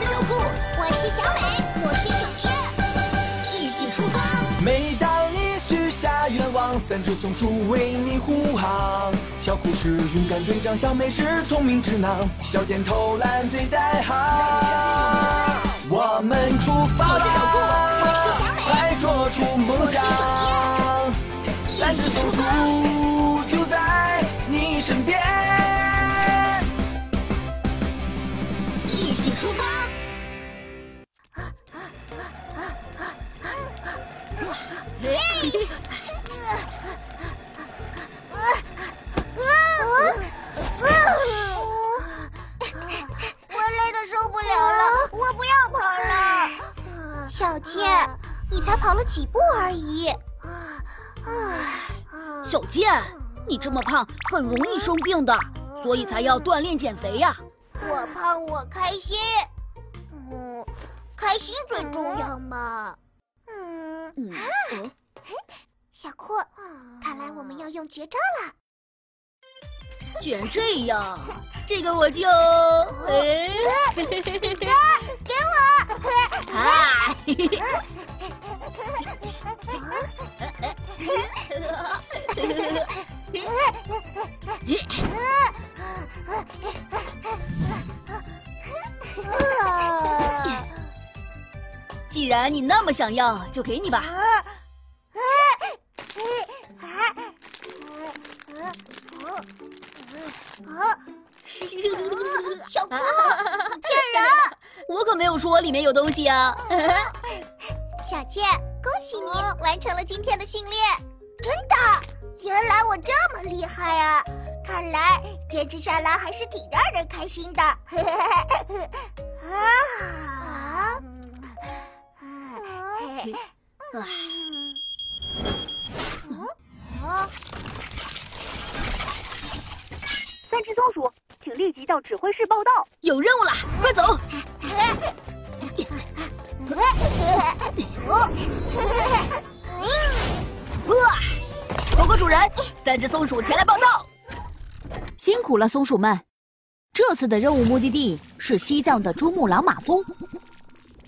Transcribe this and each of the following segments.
是小酷，我是小美，我是小娟，一起出发。每当你许下愿望，三只松鼠为你护航。小酷是勇敢队长，小美是聪明智囊，小尖偷懒最在行。我们出发我是小酷，我是小美，快说出梦想。三只松鼠几步而已。唉小健，你这么胖，很容易生病的，所以才要锻炼减肥呀。我胖，我开心。嗯，开心最重要嘛。嗯，嗯，哦小酷，看来我们要用绝招了。居然这样，这个我就哎，给我。嗨，啊 既然你那么想要，就给你吧。小酷，我可没有说里面有东西啊。小健，恭喜你完成了今天的训练。真的？原来我这么厉害啊！看来坚持下来还是挺让人开心的。啊！啊，三只松鼠，请立即到指挥室报道。有任务啦，快走！哇！三只松鼠前来报道。辛苦了，松鼠们！这次的任务目的地是西藏的珠穆朗玛峰。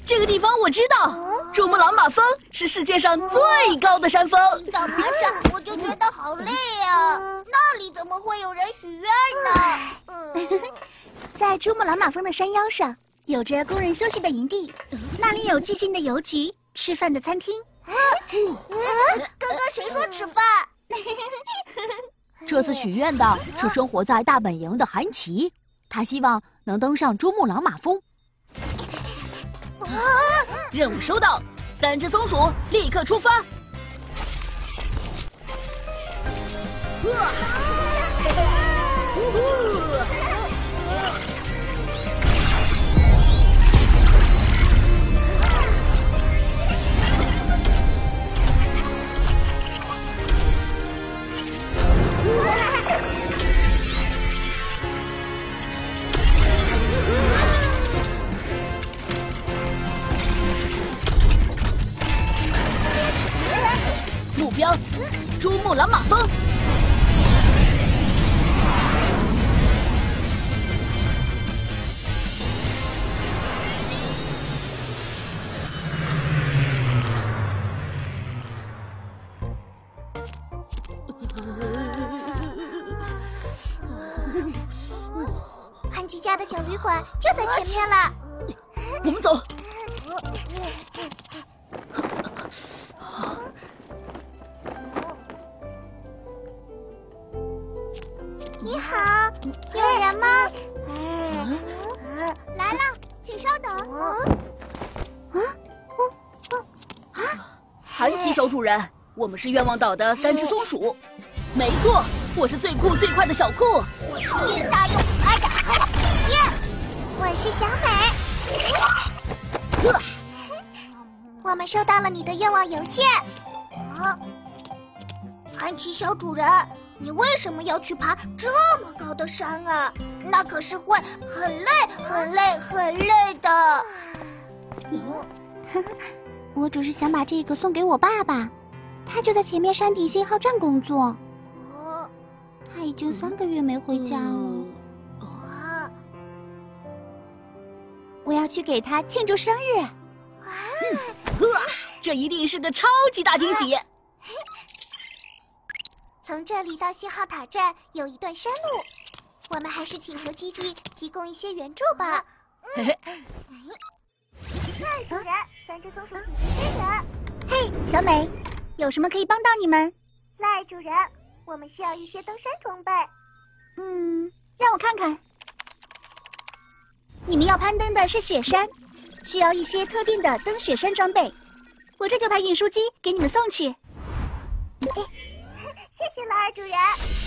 这个地方我知道，珠穆朗玛峰是世界上最高的山峰。早爬山我就觉得好累啊！那里怎么会有人许愿呢？嗯，在珠穆朗玛峰的山腰上，有着工人休息的营地，那里有寂静的邮局、吃饭的餐厅。刚刚谁说吃饭？这次许愿的是生活在大本营的韩琦，他希望能登上珠穆朗玛峰。任务收到，三只松鼠立刻出发。哇！呜呼！珠穆朗玛峰。安吉家的小旅馆就在前面了。我们走。你好，有人吗？来了，请稍等。啊，啊韩琦小主人，我们是愿望岛的三只松鼠。没错，我是最酷最快的小酷。我是林大勇，哎呀哎呀耶！我是小美。我们收到了你的愿望邮件。啊，韩琦小主人，你为什么要去爬这么高的山啊？那可是会很累、很累、很累的。我只是想把这个送给我爸爸，他就在前面山顶信号站工作。哦，他已经三个月没回家了。哇，我要去去给他庆祝生日。哇，这一定是个超级大惊喜！从这里到信号塔站有一段山路，我们还是请求基地提供一些援助吧。嘿嘿，赖主人，三只松鼠支援。嘿，小美，有什么可以帮到你们？赖主人，我们需要一些登山装备。嗯，让我看看。你们要攀登的是雪山，需要一些特定的登雪山装备。我这就派运输机给你们送去。谢谢赖主人。